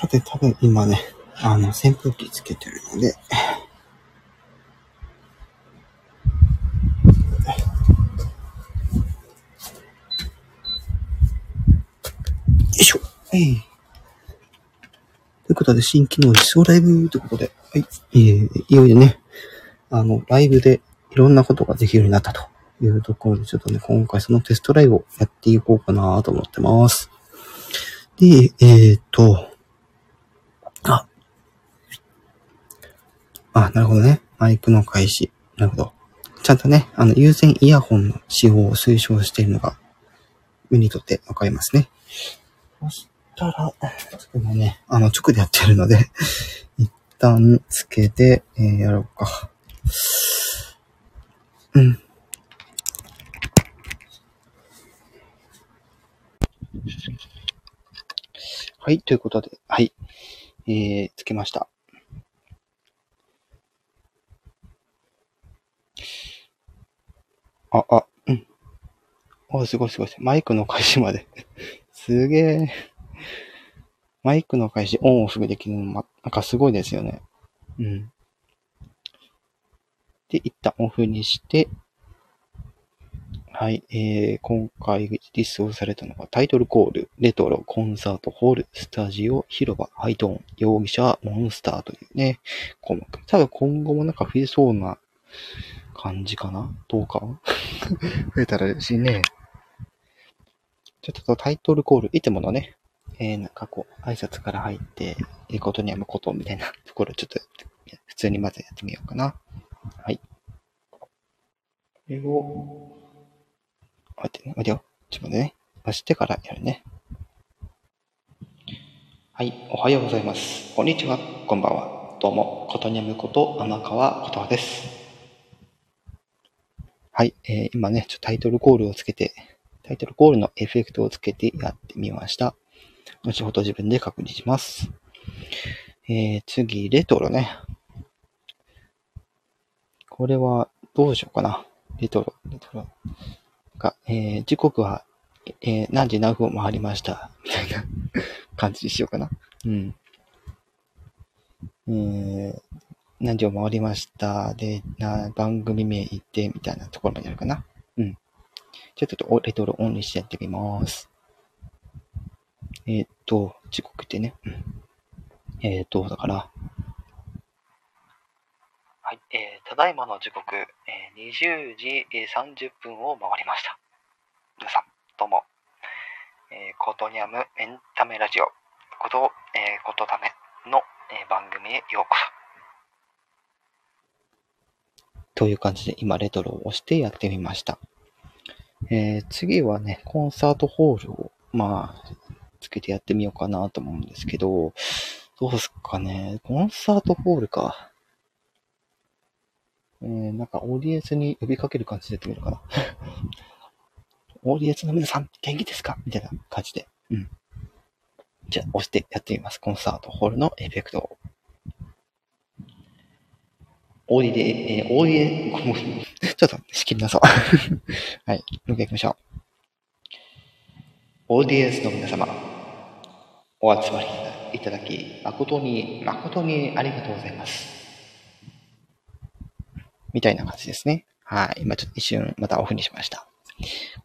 さて、多分今ね、あの、扇風機つけてるので、よいしょ。えい。ということで、新機能実装ライブということで、はい。えー、いよいよね、あの、ライブでいろんなことができるようになったというところで、ちょっとね、今回そのテストライブをやっていこうかなと思ってます。で、えー、っと、あ、あ、なるほどね。マイクの開始。なるほど。ちゃんとね、あの、有線イヤホンの使用を推奨しているのが、目にとってわかりますね。そしたら、ちょっとね、あの、直でやってるので 一旦つけて、えー、やろうか。うん。はい、ということで、はい。えー、つけました。あ、あ、うん。あ、すごいすごい。マイクの開始まで すげえ。マイクの開始オンオフできるのも、なんかすごいですよね。うん。で、一旦オフにして、はい、えー、今回リリースをされたのがタイトルコール、レトロ、コンサート、ホール、スタジオ、広場、ハイトーン、容疑者、モンスターというね、項目。多分今後もなんか増えそうな感じかな？どうか？増えたら嬉しいね。ちょっとタイトルコール、いつものね、えー、なんかこう、挨拶から入って、ええことにはむことみたいなところちょっと、普通にまずやってみようかな。はい。これを、待ってね、待てよ。ちょっと待ってね。押してからやるね。はい、おはようございます。こんにちは、こんばんは。どうも、ことにゃむこと天川ことはです。はい、えー、今ね、ちょっとタイトルコールをつけて、タイトルコールのエフェクトをつけてやってみました。後ほど自分で確認します。えー、次、レトロね。これは、どうしようかな。レトロ、レトロ。か、えー、時刻は、えー、何時何分を回りました。みたいな感じにしようかな。うん。えー、何時を回りました。で、な、番組名言って、みたいなところまでやるかな。うん。じゃあちょっとレトロオンにしてやってみます。えー、っと、時刻ってね。えー、っと、だから、はい、えー、ただいまの時刻、えー、20時30分を回りました。皆さん、どうも、えー、コトニャムエンタメラジオこと、えー、ことための、えー、番組へようこそ。という感じで今レトロを押してやってみました。えー、次はね、コンサートホールを、まあ、つけてやってみようかなと思うんですけど、どうすっかね、コンサートホールか。えー、なんかオーディエンスに呼びかける感じでやってみるかな。オーディエンスの皆さん、元気ですか？みたいな感じで。うん。じゃあ、押してやってみます。コンサートホールのエフェクトを。オーディで、えー、オーディエ、ちょっと仕切りなさ。はい、もう一回行きましょう。オーディエンスの皆様、お集まりいただき、誠に、誠にありがとうございます。みたいな感じですね。はい。今ちょっと一瞬またオフにしました。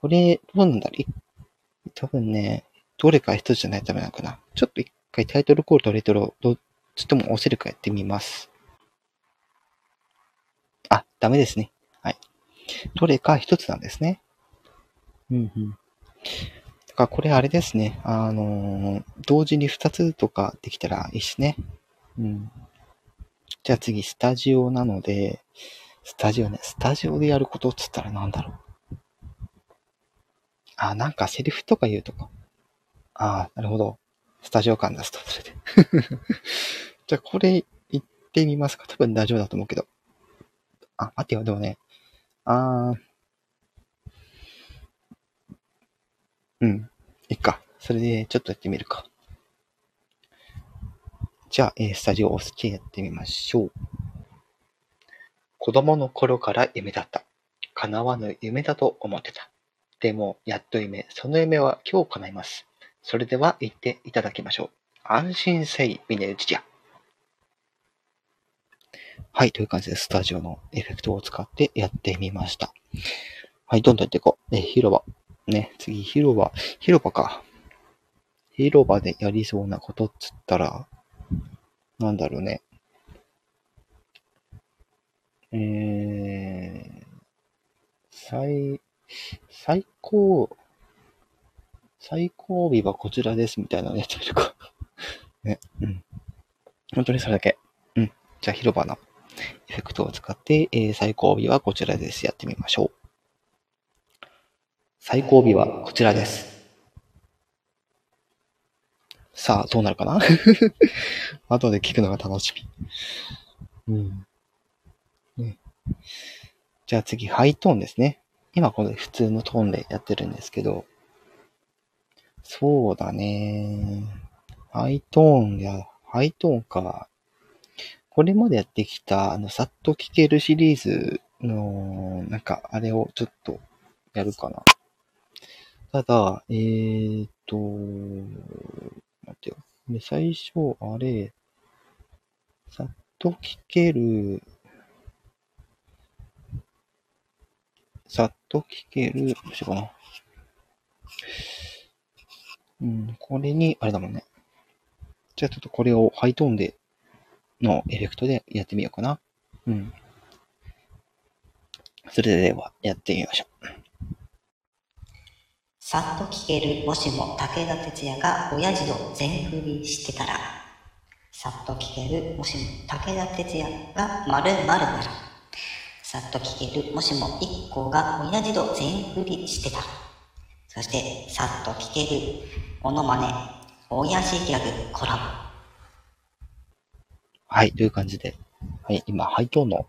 これ、どうなんだろう多分ね、どれか一つじゃないとダメなのかな。ちょっと一回タイトルコールとレトロ、どっちとも押せるかやってみます。ダメですね。はい。どれか一つなんですね。うんうん。だからこれあれですね。あのー、同時に二つとかできたらいいしね。うん。じゃあ次、スタジオなので、スタジオね、スタジオでやることっつったらなんだろう。あ、なんかセリフとか言うとか。ああ、なるほど。スタジオ感出すと、それで。じゃあこれ行ってみますか。多分大丈夫だと思うけど。あ、待ってよ、でもね。あー。うん。いっか。それでちょっとやってみるか。じゃあ、えー、スタジオを押してやってみましょう。子供の頃から夢だった。叶わぬ夢だと思ってた。でも、やっと夢、その夢は今日叶います。それでは言っていただきましょう。安心せい、峰打ちじゃ。はい、という感じでスタジオのエフェクトを使ってやってみました。はい、どんどんやっていこう。え、広場。ね、次、広場。広場か。広場でやりそうなことっつったら、なんだろうね。えー、最、最高、最高日はこちらですみたいなのやってみるか。ね、うん。本当にそれだけ。じゃあ広場のエフェクトを使って、えー、最高尾はこちらです。やってみましょう。最高尾はこちらです。さあ、どうなるかな？後で聞くのが楽しみ。うん。ね。じゃあ次、ハイトーンですね。今これ普通のトーンでやってるんですけど、そうだね。ハイトーンや、ハイトーンか。これまでやってきた、あの、さっと聞けるシリーズの、なんか、あれをちょっとやるかな。ただ、えーと、待ってよ。で、最初、あれ、さっと聞ける、さっと聞ける、どうしようかな。うん、これに、あれだもんね。じゃあちょっとこれをハイトーンでのエフェクトでやってみようかな。うん。それでは、やってみましょう。さっと聞ける、もしも武田鉄矢が親父を全振りしてたら。さっと聞ける、もしも武田鉄矢が〇〇なら。さっと聞ける、もしも一個が親父と全振りしてたら。そして、さっと聞ける、モノマネ、親父ギャグコラボ。はい、という感じで、はい、今、ハイトーンの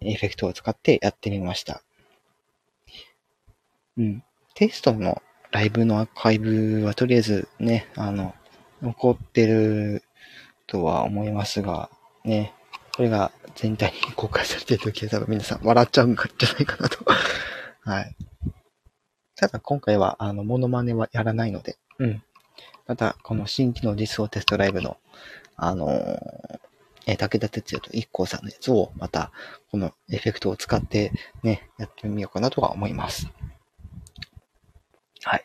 エフェクトを使ってやってみました。うん。テストのライブのアーカイブはとりあえずね、あの、残ってるとは思いますが、ね、これが全体に公開されてるときは多分皆さん笑っちゃうんじゃないかなと はい。ただ今回は、あの、モノマネはやらないので、うん。また、この新機能実装テストライブのあのえ武田鉄矢と IKKO さんのやつを、また、このエフェクトを使ってね、やってみようかなとは思います。はい。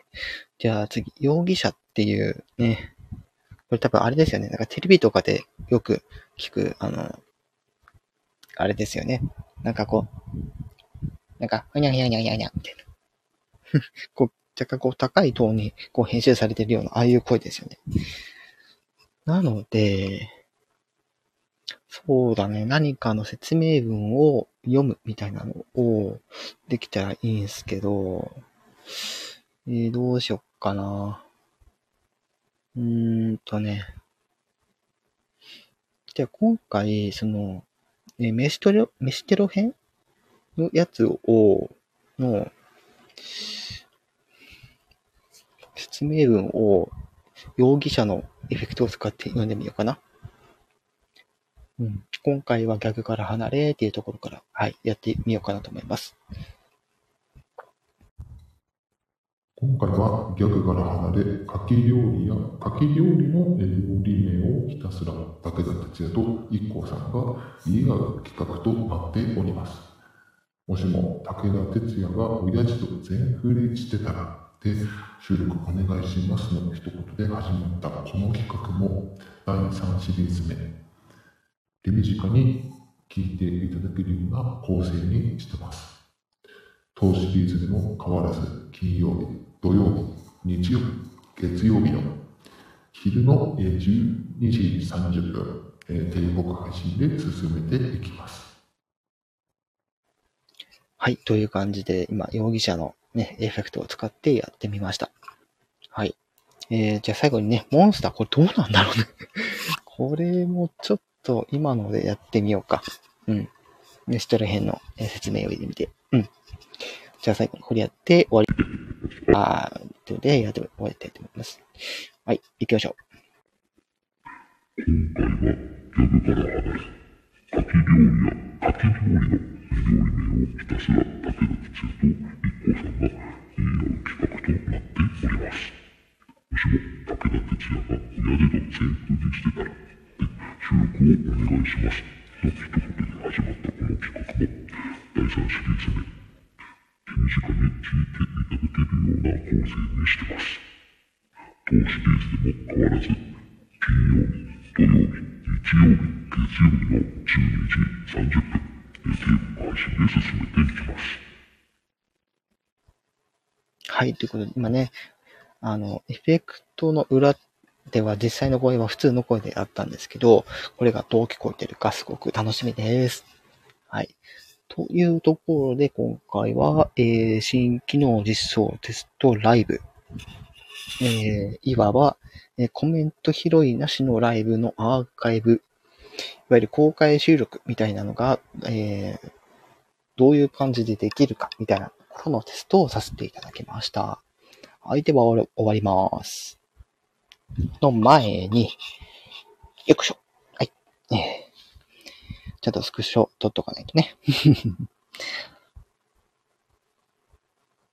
じゃあ次、容疑者っていうね、これ多分あれですよね。なんかテレビとかでよく聞く、あの、あれですよね。なんかこう、なんか、ふにゃふにゃふにゃにゃにゃみたいな。こう、若干こう高いトーンにこう編集されてるような、ああいう声ですよね。なので、そうだね、何かの説明文を読むみたいなのをできたらいいんすけど、えー、どうしよっかな。うーんとね。じゃあ今回、その、えメシトロ、メシテロ編のやつを、の、説明文を容疑者のエフェクトを使って読んでみようかな。うん、今回は逆から離れっていうところから、はい、やってみようかなと思います。今回はギャグから離れ、かき料理やかき料理の料理名をひたすら武田鉄矢と IKKO さんが言い合う企画となっております。もしも武田鉄矢が親父と全振りしてたらで収録お願いしますの一言で始まったこの企画も第3シリーズ目手短に聞いていただけるような構成にしてます。当シリーズでも変わらず金曜日、土曜日、日曜日、月曜日の昼の12時30分、定刻配信で進めていきます。はい、という感じで今容疑者のね、エフェクトを使ってやってみました。はい。えー、じゃあ最後にね、モンスター、これどうなんだろうね これもちょっと今のでやってみようか。うん。ネストル編の説明を入れてみて。うん。じゃあ最後にこれやって終わり。あー、ということでやって終わりたいと思います。はい、行きましょう。今回はジョブから離れ、かき料理やかき料理の料理名をひたすら武田吉也と IKKO さんが言い合う企画となっております。もしも武田哲也が親父の全封にしてたら、で、収録をお願いします。の一言で始まったこの企画も、第3シリーズ目、手短に聞いていただけるような構成にしてます。当シリーズでも変わらず、金曜日、土曜日、日曜日、月曜日の12時30分、定期配信で進めていきます。はい、ということで、今ね、あの、エフェクトの裏では実際の声は普通の声であったんですけど、これがどう聞こえてるかすごく楽しみです。はい。というところで、今回は、えー、新機能実装テストライブ。えー、いわば、えーコメント拾いなしのライブのアーカイブ、いわゆる公開収録みたいなのが、えー、どういう感じでできるかみたいなところのテストをさせていただきました。はい、では終わり終わります。の前に、よくしょ。はい。えちゃんとスクショ撮っとかないとね。